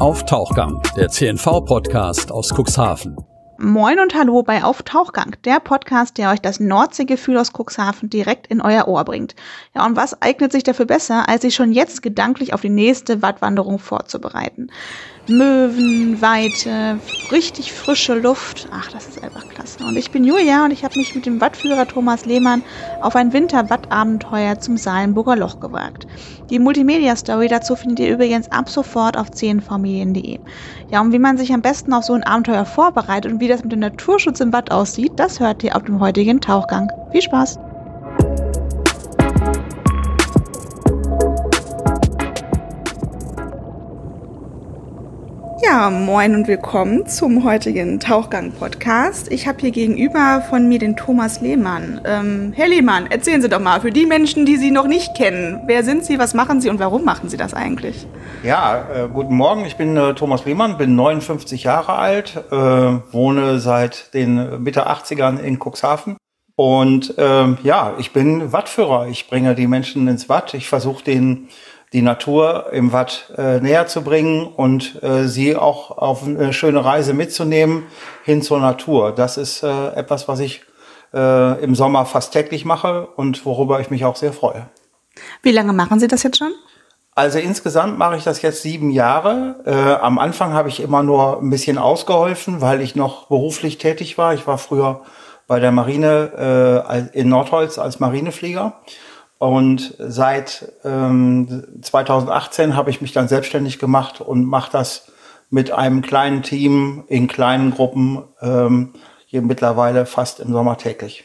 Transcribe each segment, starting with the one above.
Auf Tauchgang, der CNV-Podcast aus Cuxhaven. Moin und hallo bei Auf Tauchgang, der Podcast, der euch das Nordseegefühl aus Cuxhaven direkt in euer Ohr bringt. Ja, und was eignet sich dafür besser, als sich schon jetzt gedanklich auf die nächste Wattwanderung vorzubereiten? Möwen, Weite, richtig frische Luft. Ach, das ist einfach klasse. Und ich bin Julia und ich habe mich mit dem Wattführer Thomas Lehmann auf ein Winterwattabenteuer zum Salenburger Loch gewagt. Die Multimedia-Story dazu findet ihr übrigens ab sofort auf 10familien.de. Ja, und wie man sich am besten auf so ein Abenteuer vorbereitet und wie das mit dem Naturschutz im Watt aussieht, das hört ihr auf dem heutigen Tauchgang. Viel Spaß! Ja, moin und willkommen zum heutigen Tauchgang-Podcast. Ich habe hier gegenüber von mir den Thomas Lehmann. Ähm, Herr Lehmann, erzählen Sie doch mal, für die Menschen, die Sie noch nicht kennen, wer sind Sie, was machen Sie und warum machen Sie das eigentlich? Ja, äh, guten Morgen, ich bin äh, Thomas Lehmann, bin 59 Jahre alt, äh, wohne seit den Mitte 80ern in Cuxhaven. Und ähm, ja, ich bin Wattführer. Ich bringe die Menschen ins Watt. Ich versuche den die Natur im Watt äh, näher zu bringen und äh, sie auch auf eine schöne Reise mitzunehmen hin zur Natur. Das ist äh, etwas, was ich äh, im Sommer fast täglich mache und worüber ich mich auch sehr freue. Wie lange machen Sie das jetzt schon? Also insgesamt mache ich das jetzt sieben Jahre. Äh, am Anfang habe ich immer nur ein bisschen ausgeholfen, weil ich noch beruflich tätig war. Ich war früher bei der Marine äh, in Nordholz als Marineflieger und seit ähm, 2018 habe ich mich dann selbstständig gemacht und mache das mit einem kleinen Team in kleinen Gruppen ähm, hier mittlerweile fast im Sommer täglich.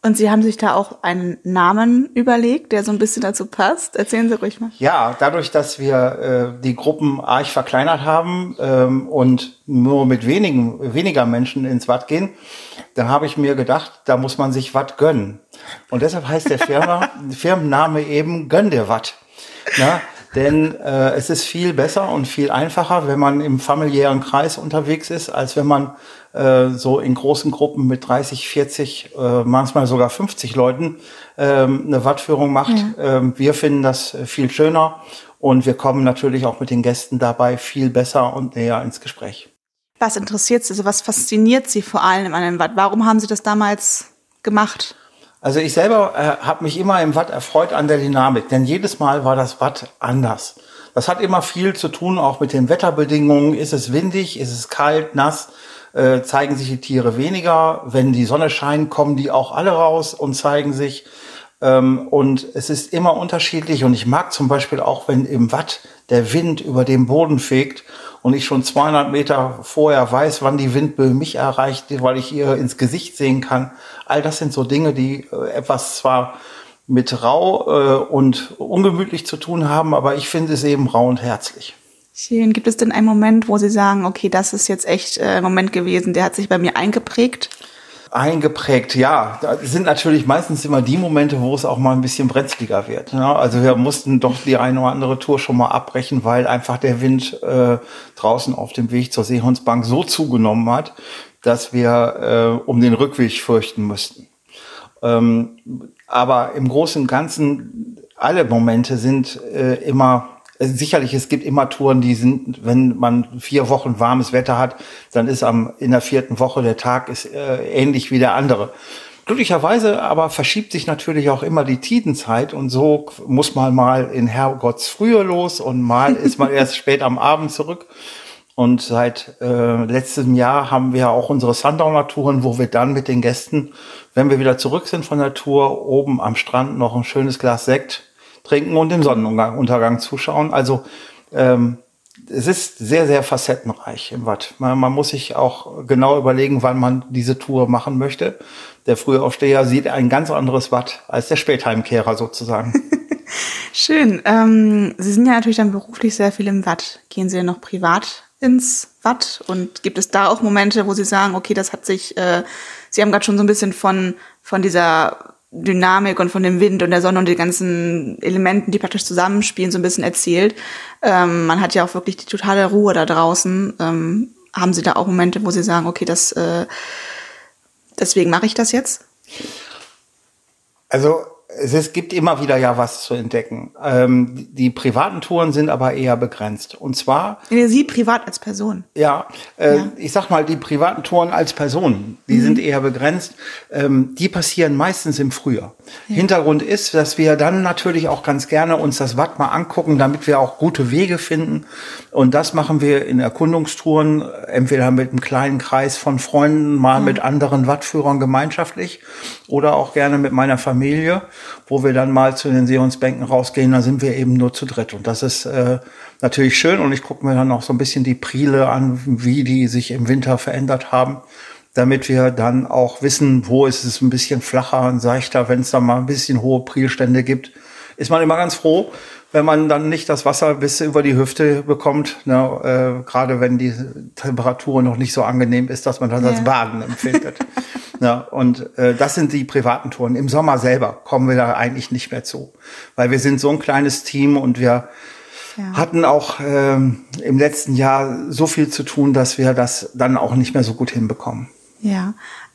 Und Sie haben sich da auch einen Namen überlegt, der so ein bisschen dazu passt. Erzählen Sie ruhig mal. Ja, dadurch, dass wir äh, die Gruppen arg verkleinert haben ähm, und nur mit wenigen, weniger Menschen ins Watt gehen, dann habe ich mir gedacht, da muss man sich Watt gönnen. Und deshalb heißt der Firma, Firmenname eben Gönn dir Watt. Na, denn äh, es ist viel besser und viel einfacher, wenn man im familiären Kreis unterwegs ist, als wenn man äh, so in großen Gruppen mit 30, 40, äh, manchmal sogar 50 Leuten äh, eine Wattführung macht. Ja. Ähm, wir finden das viel schöner und wir kommen natürlich auch mit den Gästen dabei viel besser und näher ins Gespräch. Was interessiert Sie, also was fasziniert Sie vor allem an einem Watt? Warum haben Sie das damals gemacht? Also ich selber äh, habe mich immer im Watt erfreut an der Dynamik, denn jedes Mal war das Watt anders. Das hat immer viel zu tun, auch mit den Wetterbedingungen. Ist es windig, ist es kalt, nass, äh, zeigen sich die Tiere weniger. Wenn die Sonne scheint, kommen die auch alle raus und zeigen sich. Ähm, und es ist immer unterschiedlich. Und ich mag zum Beispiel auch, wenn im Watt der Wind über den Boden fegt und ich schon 200 Meter vorher weiß, wann die Windböe mich erreicht, weil ich ihr ins Gesicht sehen kann. All das sind so Dinge, die äh, etwas zwar mit rau äh, und ungemütlich zu tun haben, aber ich finde es eben rau und herzlich. Schön. Gibt es denn einen Moment, wo Sie sagen, okay, das ist jetzt echt äh, ein Moment gewesen, der hat sich bei mir eingeprägt? Eingeprägt, ja. Das sind natürlich meistens immer die Momente, wo es auch mal ein bisschen brenzliger wird. Ne? Also wir mussten doch die eine oder andere Tour schon mal abbrechen, weil einfach der Wind äh, draußen auf dem Weg zur Seehundsbank so zugenommen hat, dass wir äh, um den Rückweg fürchten mussten. Ähm, aber im Großen und Ganzen, alle Momente sind äh, immer sicherlich, es gibt immer Touren, die sind, wenn man vier Wochen warmes Wetter hat, dann ist am, in der vierten Woche der Tag ist äh, ähnlich wie der andere. Glücklicherweise aber verschiebt sich natürlich auch immer die Tidenzeit und so muss man mal in Herrgotts Frühe los und mal ist man erst spät am Abend zurück. Und seit äh, letztem Jahr haben wir auch unsere Sundowner-Touren, wo wir dann mit den Gästen, wenn wir wieder zurück sind von der Tour, oben am Strand noch ein schönes Glas Sekt trinken und dem Sonnenuntergang zuschauen. Also ähm, es ist sehr, sehr facettenreich im Watt. Man, man, muss sich auch genau überlegen, wann man diese Tour machen möchte. Der Frühaufsteher sieht ein ganz anderes Watt als der Spätheimkehrer sozusagen. Schön. Ähm, Sie sind ja natürlich dann beruflich sehr viel im Watt. Gehen Sie ja noch privat ins Watt? Und gibt es da auch Momente, wo Sie sagen, okay, das hat sich, äh, Sie haben gerade schon so ein bisschen von, von dieser Dynamik und von dem Wind und der Sonne und den ganzen Elementen, die praktisch zusammenspielen, so ein bisschen erzählt. Ähm, man hat ja auch wirklich die totale Ruhe da draußen. Ähm, haben Sie da auch Momente, wo Sie sagen, okay, das äh, deswegen mache ich das jetzt? Also es, gibt immer wieder ja was zu entdecken. Ähm, die privaten Touren sind aber eher begrenzt. Und zwar. Sie privat als Person. Ja, äh, ja. ich sag mal, die privaten Touren als Person, die mhm. sind eher begrenzt. Ähm, die passieren meistens im Frühjahr. Ja. Hintergrund ist, dass wir dann natürlich auch ganz gerne uns das Watt mal angucken, damit wir auch gute Wege finden. Und das machen wir in Erkundungstouren, entweder mit einem kleinen Kreis von Freunden, mal mhm. mit anderen Wattführern gemeinschaftlich oder auch gerne mit meiner Familie wo wir dann mal zu den Seehundsbänken rausgehen, da sind wir eben nur zu dritt. Und das ist äh, natürlich schön. Und ich gucke mir dann auch so ein bisschen die Priele an, wie die sich im Winter verändert haben, damit wir dann auch wissen, wo ist es ein bisschen flacher und seichter, wenn es da mal ein bisschen hohe Prilstände gibt. Ist man immer ganz froh, wenn man dann nicht das Wasser bis über die Hüfte bekommt, ne, äh, gerade wenn die Temperatur noch nicht so angenehm ist, dass man das ja. als Baden empfindet. ja, und äh, das sind die privaten Touren. Im Sommer selber kommen wir da eigentlich nicht mehr zu, weil wir sind so ein kleines Team und wir ja. hatten auch ähm, im letzten Jahr so viel zu tun, dass wir das dann auch nicht mehr so gut hinbekommen. Ja,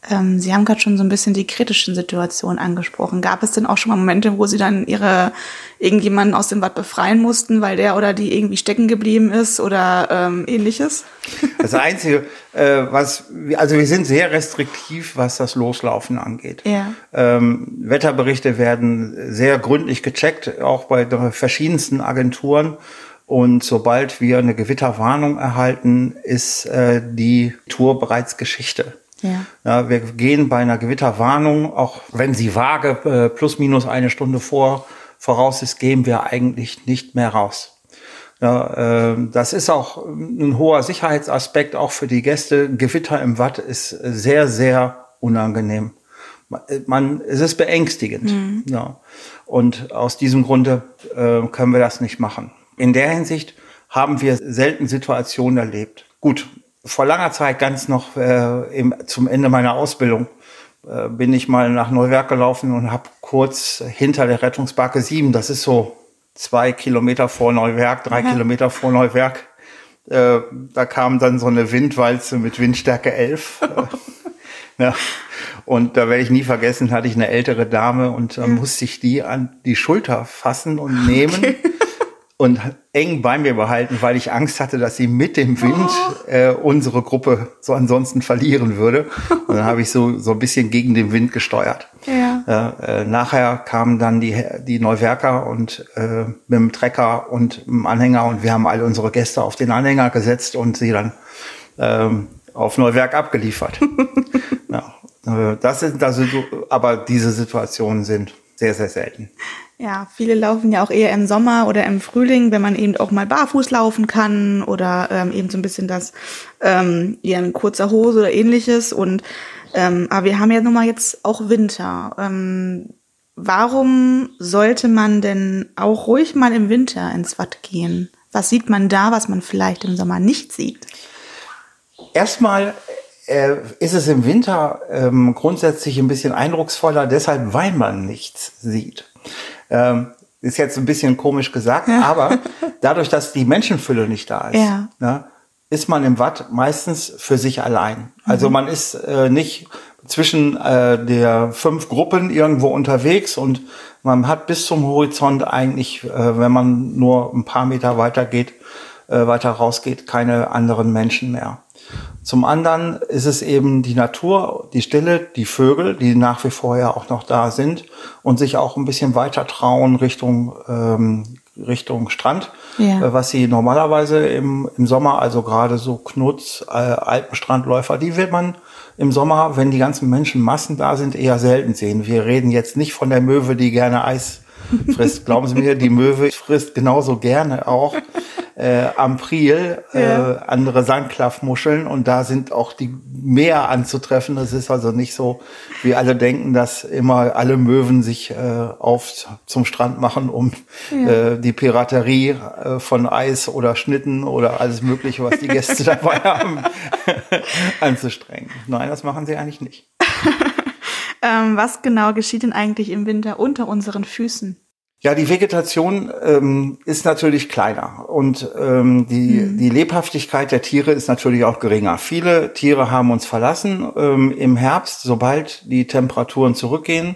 ähm, Sie haben gerade schon so ein bisschen die kritischen Situationen angesprochen. Gab es denn auch schon mal Momente, wo Sie dann Ihre irgendjemanden aus dem Watt befreien mussten, weil der oder die irgendwie stecken geblieben ist oder ähm, ähnliches? Das Einzige, äh, was, also wir sind sehr restriktiv, was das Loslaufen angeht. Ja. Ähm, Wetterberichte werden sehr gründlich gecheckt, auch bei verschiedensten Agenturen. Und sobald wir eine Gewitterwarnung erhalten, ist äh, die Tour bereits Geschichte. Ja. ja. wir gehen bei einer Gewitterwarnung, auch wenn sie vage äh, plus minus eine Stunde vor voraus ist, gehen wir eigentlich nicht mehr raus. Ja, äh, das ist auch ein hoher Sicherheitsaspekt auch für die Gäste. Gewitter im Watt ist sehr, sehr unangenehm. Man, es ist beängstigend. Mhm. Ja. Und aus diesem Grunde äh, können wir das nicht machen. In der Hinsicht haben wir selten Situationen erlebt. Gut, vor langer Zeit, ganz noch äh, im, zum Ende meiner Ausbildung, äh, bin ich mal nach Neuwerk gelaufen und habe kurz hinter der Rettungsbarke 7, das ist so zwei Kilometer vor Neuwerk, drei Aha. Kilometer vor Neuwerk, äh, da kam dann so eine Windwalze mit Windstärke 11. ja. Und da werde ich nie vergessen, hatte ich eine ältere Dame und da ja. musste ich die an die Schulter fassen und nehmen. Okay und eng bei mir behalten, weil ich Angst hatte, dass sie mit dem Wind oh. äh, unsere Gruppe so ansonsten verlieren würde. Und dann habe ich so so ein bisschen gegen den Wind gesteuert. Ja. Äh, äh, nachher kamen dann die die Neuwerker und äh, mit dem Trecker und dem Anhänger und wir haben alle unsere Gäste auf den Anhänger gesetzt und sie dann ähm, auf Neuwerk abgeliefert. ja, äh, das sind also, aber diese Situationen sind sehr sehr selten. Ja, viele laufen ja auch eher im Sommer oder im Frühling, wenn man eben auch mal barfuß laufen kann oder ähm, eben so ein bisschen das ähm, eher in kurzer Hose oder ähnliches. Und ähm, aber wir haben ja nun mal jetzt auch Winter. Ähm, warum sollte man denn auch ruhig mal im Winter ins Watt gehen? Was sieht man da, was man vielleicht im Sommer nicht sieht? Erstmal äh, ist es im Winter ähm, grundsätzlich ein bisschen eindrucksvoller, deshalb weil man nichts sieht. Ähm, ist jetzt ein bisschen komisch gesagt, ja. aber dadurch, dass die Menschenfülle nicht da ist, ja. ne, ist man im Watt meistens für sich allein. Also mhm. man ist äh, nicht zwischen äh, der fünf Gruppen irgendwo unterwegs und man hat bis zum Horizont eigentlich, äh, wenn man nur ein paar Meter weiter geht, äh, weiter rausgeht, keine anderen Menschen mehr. Zum anderen ist es eben die Natur, die Stille, die Vögel, die nach wie vor ja auch noch da sind und sich auch ein bisschen weiter trauen Richtung, ähm, Richtung Strand, ja. äh, was sie normalerweise im, im Sommer, also gerade so Knutz, äh, Alpenstrandläufer, die wird man im Sommer, wenn die ganzen Menschenmassen da sind, eher selten sehen. Wir reden jetzt nicht von der Möwe, die gerne Eis frisst. Glauben Sie mir, die Möwe frisst genauso gerne auch äh, am Priel äh, ja. andere Sandklaffmuscheln und da sind auch die mehr anzutreffen. Das ist also nicht so, wie alle denken, dass immer alle Möwen sich äh, auf zum Strand machen, um ja. äh, die Piraterie äh, von Eis oder Schnitten oder alles Mögliche, was die Gäste dabei haben, anzustrengen. Nein, das machen sie eigentlich nicht. ähm, was genau geschieht denn eigentlich im Winter unter unseren Füßen? Ja, die Vegetation ähm, ist natürlich kleiner und ähm, die, mhm. die Lebhaftigkeit der Tiere ist natürlich auch geringer. Viele Tiere haben uns verlassen ähm, im Herbst, sobald die Temperaturen zurückgehen,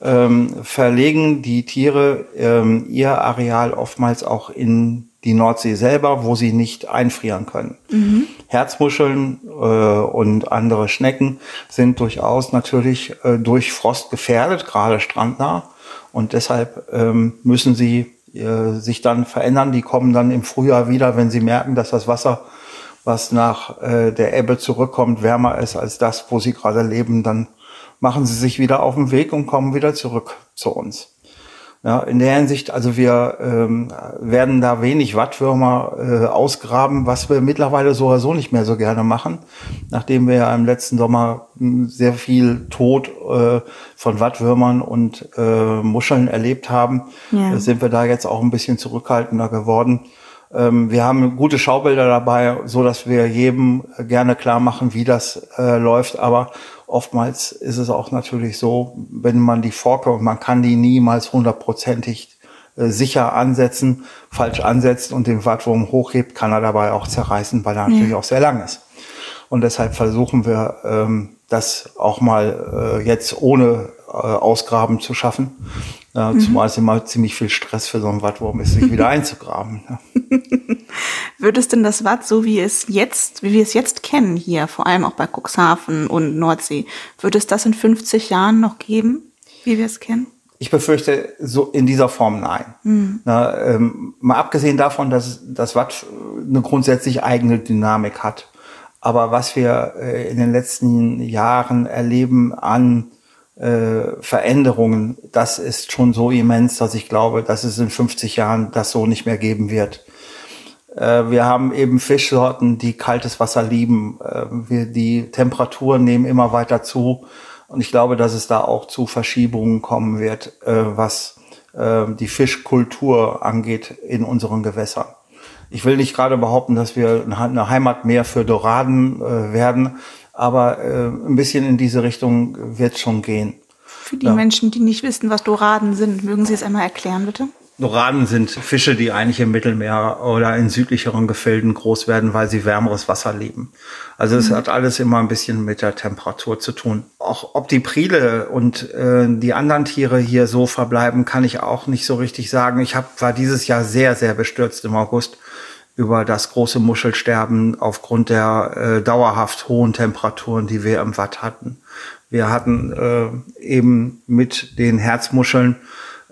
ähm, verlegen die Tiere ähm, ihr Areal oftmals auch in die Nordsee selber, wo sie nicht einfrieren können. Mhm. Herzmuscheln äh, und andere Schnecken sind durchaus natürlich äh, durch Frost gefährdet, gerade strandnah. Und deshalb ähm, müssen sie äh, sich dann verändern. Die kommen dann im Frühjahr wieder, wenn sie merken, dass das Wasser, was nach äh, der Ebbe zurückkommt, wärmer ist als das, wo sie gerade leben. Dann machen sie sich wieder auf den Weg und kommen wieder zurück zu uns. Ja, in der Hinsicht, also wir ähm, werden da wenig Wattwürmer äh, ausgraben, was wir mittlerweile so oder so nicht mehr so gerne machen. Nachdem wir ja im letzten Sommer hm, sehr viel Tod äh, von Wattwürmern und äh, Muscheln erlebt haben, ja. sind wir da jetzt auch ein bisschen zurückhaltender geworden. Ähm, wir haben gute Schaubilder dabei, so dass wir jedem gerne klar machen, wie das äh, läuft. Aber oftmals ist es auch natürlich so, wenn man die Forke und man kann die niemals hundertprozentig äh, sicher ansetzen, falsch ansetzt und den Wattwurm hochhebt, kann er dabei auch zerreißen, weil er ja. natürlich auch sehr lang ist. Und deshalb versuchen wir, ähm, das auch mal äh, jetzt ohne äh, Ausgraben zu schaffen. Äh, mhm. Zumal es immer ziemlich viel Stress für so einen Wattwurm ist, sich wieder einzugraben. Ja. Wird es denn das Watt, so wie es jetzt, wie wir es jetzt kennen hier, vor allem auch bei Cuxhaven und Nordsee, wird es das in 50 Jahren noch geben, wie wir es kennen? Ich befürchte, so in dieser Form nein. Mhm. Na, ähm, mal abgesehen davon, dass das Watt eine grundsätzlich eigene Dynamik hat. Aber was wir äh, in den letzten Jahren erleben an äh, Veränderungen, das ist schon so immens, dass ich glaube, dass es in 50 Jahren das so nicht mehr geben wird. Äh, wir haben eben Fischsorten, die kaltes Wasser lieben. Äh, wir, die Temperaturen nehmen immer weiter zu. Und ich glaube, dass es da auch zu Verschiebungen kommen wird, äh, was die Fischkultur angeht in unseren Gewässern. Ich will nicht gerade behaupten, dass wir eine Heimat mehr für Doraden werden, aber ein bisschen in diese Richtung wird schon gehen. Für die ja. Menschen, die nicht wissen, was Doraden sind, mögen Sie es einmal erklären, bitte? Doraden sind Fische, die eigentlich im Mittelmeer oder in südlicheren Gefilden groß werden, weil sie wärmeres Wasser lieben. Also es mhm. hat alles immer ein bisschen mit der Temperatur zu tun. Auch ob die Prile und äh, die anderen Tiere hier so verbleiben, kann ich auch nicht so richtig sagen. Ich hab, war dieses Jahr sehr, sehr bestürzt im August über das große Muschelsterben aufgrund der äh, dauerhaft hohen Temperaturen, die wir im Watt hatten. Wir hatten äh, eben mit den Herzmuscheln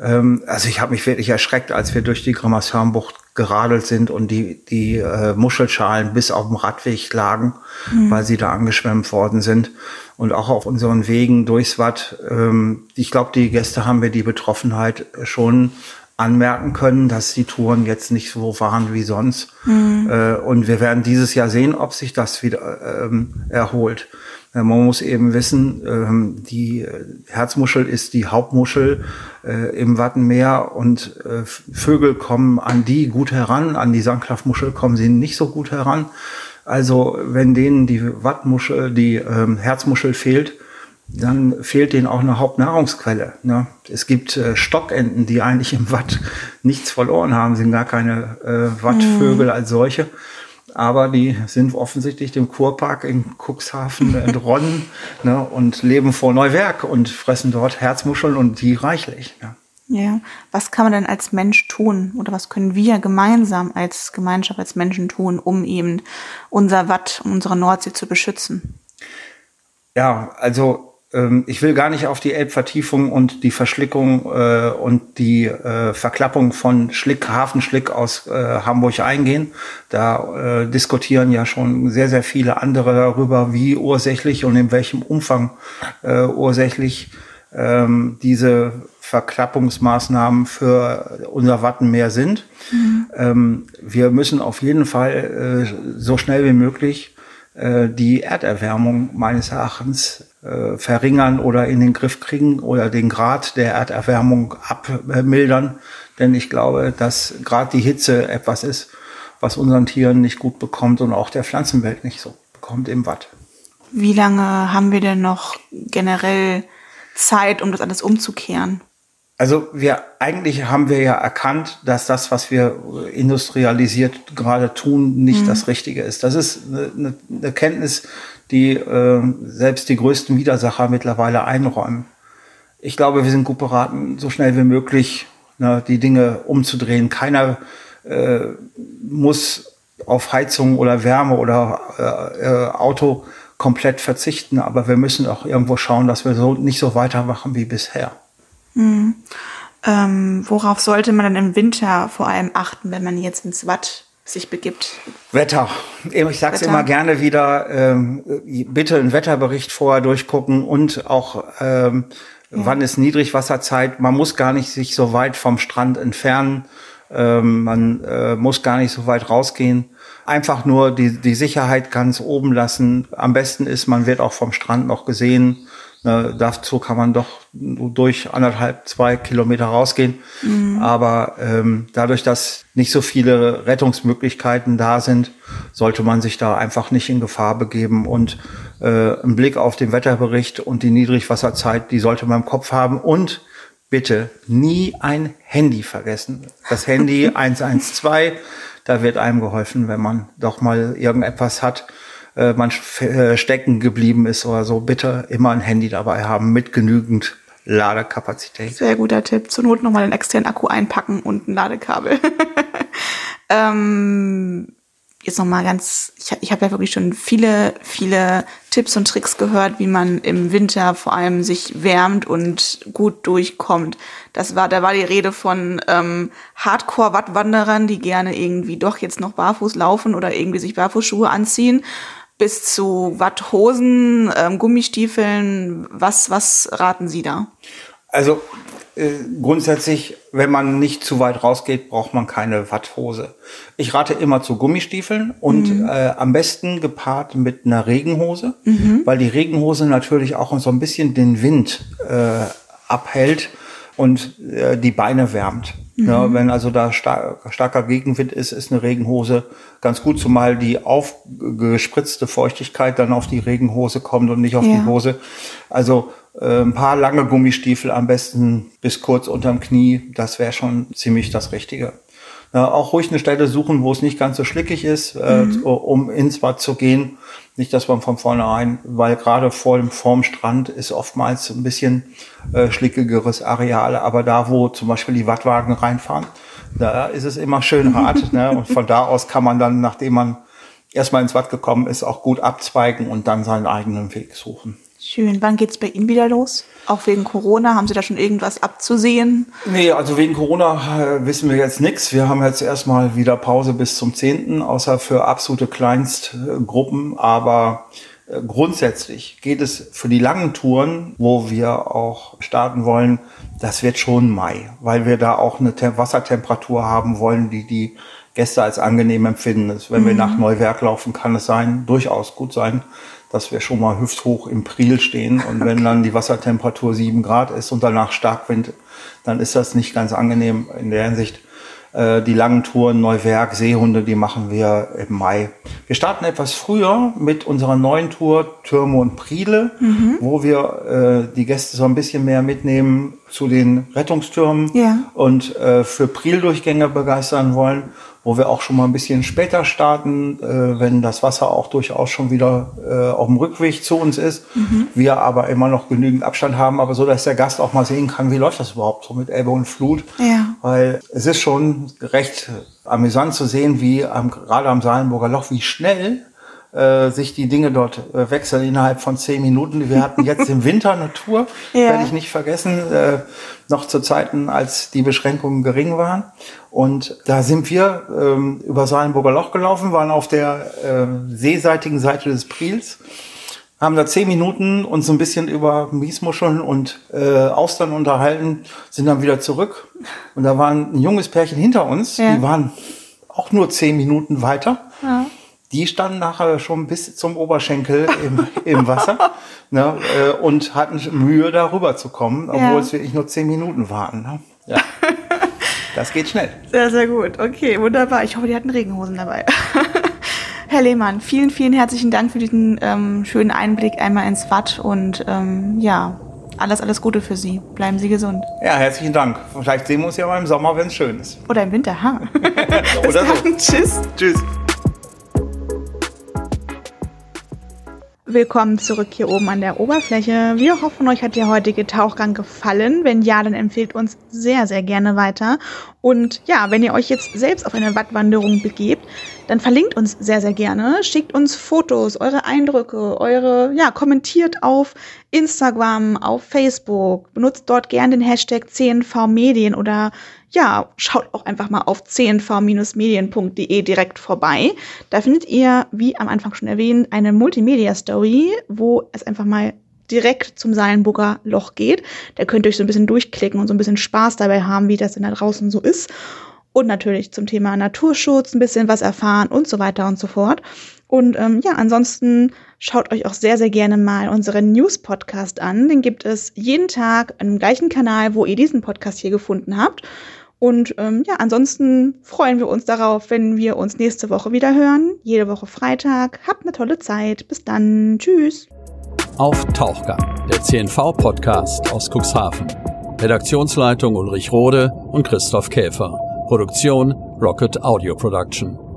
ähm, also ich habe mich wirklich erschreckt, als wir durch die Grammershörnbucht geradelt sind und die, die äh, Muschelschalen bis auf dem Radweg lagen, mhm. weil sie da angeschwemmt worden sind. Und auch auf unseren Wegen durchs Watt. Ähm, ich glaube, die Gäste haben wir die Betroffenheit schon anmerken können, dass die Touren jetzt nicht so waren wie sonst. Mhm. Äh, und wir werden dieses Jahr sehen, ob sich das wieder ähm, erholt. Äh, man muss eben wissen, ähm, die äh, Herzmuschel ist die Hauptmuschel äh, im Wattenmeer und Vögel kommen an die gut heran, an die Sandklaffmuschel kommen sie nicht so gut heran. Also wenn denen die Wattmuschel, die ähm, Herzmuschel fehlt, dann fehlt denen auch eine Hauptnahrungsquelle. Ne? Es gibt Stockenten, die eigentlich im Watt nichts verloren haben, sind gar keine Wattvögel mhm. als solche aber die sind offensichtlich dem Kurpark in Cuxhaven entronnen ne, und leben vor Neuwerk und fressen dort Herzmuscheln und die reichlich. Ne. Ja, was kann man denn als Mensch tun oder was können wir gemeinsam als Gemeinschaft, als Menschen tun, um eben unser Watt, unsere Nordsee zu beschützen? Ja, also ich will gar nicht auf die Elbvertiefung und die Verschlickung äh, und die äh, Verklappung von Schlick, Hafenschlick aus äh, Hamburg eingehen. Da äh, diskutieren ja schon sehr, sehr viele andere darüber, wie ursächlich und in welchem Umfang äh, ursächlich ähm, diese Verklappungsmaßnahmen für unser Wattenmeer sind. Mhm. Ähm, wir müssen auf jeden Fall äh, so schnell wie möglich die Erderwärmung meines Erachtens äh, verringern oder in den Griff kriegen oder den Grad der Erderwärmung abmildern. Denn ich glaube, dass gerade die Hitze etwas ist, was unseren Tieren nicht gut bekommt und auch der Pflanzenwelt nicht so bekommt im Watt. Wie lange haben wir denn noch generell Zeit, um das alles umzukehren? Also wir eigentlich haben wir ja erkannt, dass das, was wir industrialisiert gerade tun, nicht mhm. das Richtige ist. Das ist eine, eine Kenntnis, die äh, selbst die größten Widersacher mittlerweile einräumen. ich glaube, wir sind gut beraten, so schnell wie möglich ne, die Dinge umzudrehen. Keiner äh, muss auf Heizung oder Wärme oder äh, äh, Auto komplett verzichten, aber wir müssen auch irgendwo schauen, dass wir so nicht so weitermachen wie bisher. Mhm. Ähm, worauf sollte man dann im Winter vor allem achten, wenn man jetzt ins Watt sich begibt? Wetter. Ich sage es immer gerne wieder, ähm, bitte einen Wetterbericht vorher durchgucken und auch ähm, ja. wann ist Niedrigwasserzeit. Man muss gar nicht sich so weit vom Strand entfernen. Ähm, man äh, muss gar nicht so weit rausgehen. Einfach nur die, die Sicherheit ganz oben lassen. Am besten ist, man wird auch vom Strand noch gesehen. Ne, dazu kann man doch durch anderthalb, zwei Kilometer rausgehen. Mhm. Aber ähm, dadurch, dass nicht so viele Rettungsmöglichkeiten da sind, sollte man sich da einfach nicht in Gefahr begeben. Und äh, ein Blick auf den Wetterbericht und die Niedrigwasserzeit, die sollte man im Kopf haben. Und bitte nie ein Handy vergessen. Das Handy 112, da wird einem geholfen, wenn man doch mal irgendetwas hat äh, man äh, stecken geblieben ist oder so, bitte immer ein Handy dabei haben mit genügend Ladekapazität. Sehr guter Tipp. Zur Not nochmal einen externen Akku einpacken und ein Ladekabel. ähm, jetzt nochmal ganz, ich, ich habe ja wirklich schon viele, viele Tipps und Tricks gehört, wie man im Winter vor allem sich wärmt und gut durchkommt. Das war, da war die Rede von ähm, Hardcore-Wattwanderern, die gerne irgendwie doch jetzt noch barfuß laufen oder irgendwie sich Barfußschuhe anziehen bis zu Watthosen, ähm, Gummistiefeln. Was, was raten Sie da? Also äh, grundsätzlich, wenn man nicht zu weit rausgeht, braucht man keine Watthose. Ich rate immer zu Gummistiefeln und mhm. äh, am besten gepaart mit einer Regenhose, mhm. weil die Regenhose natürlich auch so ein bisschen den Wind äh, abhält und äh, die Beine wärmt. Mhm. Ja, wenn also da star starker Gegenwind ist, ist eine Regenhose ganz gut, zumal die aufgespritzte Feuchtigkeit dann auf die Regenhose kommt und nicht auf ja. die Hose. Also ein paar lange Gummistiefel am besten bis kurz unterm Knie, das wäre schon ziemlich das Richtige. Ja, auch ruhig eine Stelle suchen, wo es nicht ganz so schlickig ist, äh, mhm. um ins Bad zu gehen. Nicht, dass man von vornherein, weil gerade vor dem vorm Strand ist oftmals ein bisschen äh, schlickigeres Areal, aber da, wo zum Beispiel die Wattwagen reinfahren, da ist es immer schön hart. ne? Und von da aus kann man dann, nachdem man erstmal ins Watt gekommen ist, auch gut abzweigen und dann seinen eigenen Weg suchen. Schön. Wann geht's bei Ihnen wieder los? Auch wegen Corona? Haben Sie da schon irgendwas abzusehen? Nee, also wegen Corona äh, wissen wir jetzt nichts. Wir haben jetzt erstmal wieder Pause bis zum 10., außer für absolute Kleinstgruppen. Aber äh, grundsätzlich geht es für die langen Touren, wo wir auch starten wollen, das wird schon Mai, weil wir da auch eine Wassertemperatur haben wollen, die die Gäste als angenehm empfinden. Wenn mhm. wir nach Neuwerk laufen, kann es sein, durchaus gut sein, dass wir schon mal hüfthoch im Priel stehen. Und wenn dann die Wassertemperatur sieben Grad ist und danach Starkwind, dann ist das nicht ganz angenehm in der Hinsicht. Äh, die langen Touren Neuwerk, Seehunde, die machen wir im Mai. Wir starten etwas früher mit unserer neuen Tour Türme und Priele, mhm. wo wir äh, die Gäste so ein bisschen mehr mitnehmen zu den Rettungstürmen ja. und äh, für Priel-Durchgänge begeistern wollen wo wir auch schon mal ein bisschen später starten, äh, wenn das Wasser auch durchaus schon wieder äh, auf dem Rückweg zu uns ist. Mhm. Wir aber immer noch genügend Abstand haben, aber so, dass der Gast auch mal sehen kann, wie läuft das überhaupt so mit Elbe und Flut. Ja. Weil es ist schon recht amüsant zu sehen, wie am, gerade am Salenburger Loch, wie schnell äh, sich die Dinge dort äh, wechseln innerhalb von zehn Minuten. Wir hatten jetzt im Winter eine Tour, ja. werde ich nicht vergessen, äh, noch zu Zeiten, als die Beschränkungen gering waren. Und da sind wir ähm, über Salenburger Loch gelaufen, waren auf der äh, seeseitigen Seite des Priels, haben da zehn Minuten uns so ein bisschen über Miesmuscheln und äh, Austern unterhalten, sind dann wieder zurück. Und da war ein junges Pärchen hinter uns, ja. die waren auch nur zehn Minuten weiter. Die standen nachher schon bis zum Oberschenkel im, im Wasser ne, äh, und hatten Mühe, da rüber zu kommen, obwohl ja. es wirklich nur zehn Minuten waren. Ne? Ja. Das geht schnell. Sehr, sehr gut. Okay, wunderbar. Ich hoffe, die hatten Regenhosen dabei. Herr Lehmann, vielen, vielen herzlichen Dank für diesen ähm, schönen Einblick einmal ins Watt und ähm, ja, alles, alles Gute für Sie. Bleiben Sie gesund. Ja, herzlichen Dank. Vielleicht sehen wir uns ja mal im Sommer, wenn es schön ist. Oder im Winter, ha. Bis Oder dann. So. Tschüss. Tschüss. Willkommen zurück hier oben an der Oberfläche. Wir hoffen, euch hat der heutige Tauchgang gefallen. Wenn ja, dann empfehlt uns sehr, sehr gerne weiter. Und ja, wenn ihr euch jetzt selbst auf eine Wattwanderung begebt, dann verlinkt uns sehr, sehr gerne. Schickt uns Fotos, eure Eindrücke, eure, ja, kommentiert auf Instagram, auf Facebook. Benutzt dort gerne den Hashtag CNV Medien oder ja, schaut auch einfach mal auf cnv-medien.de direkt vorbei. Da findet ihr, wie am Anfang schon erwähnt, eine Multimedia-Story, wo es einfach mal direkt zum Seilenburger Loch geht. Da könnt ihr euch so ein bisschen durchklicken und so ein bisschen Spaß dabei haben, wie das denn da draußen so ist. Und natürlich zum Thema Naturschutz ein bisschen was erfahren und so weiter und so fort. Und ähm, ja, ansonsten schaut euch auch sehr, sehr gerne mal unseren News-Podcast an. Den gibt es jeden Tag im gleichen Kanal, wo ihr diesen Podcast hier gefunden habt. Und ähm, ja, ansonsten freuen wir uns darauf, wenn wir uns nächste Woche wieder hören. Jede Woche Freitag. Habt eine tolle Zeit. Bis dann. Tschüss. Auf Tauchgang, der CNV-Podcast aus Cuxhaven. Redaktionsleitung Ulrich Rode und Christoph Käfer. Produktion Rocket Audio Production.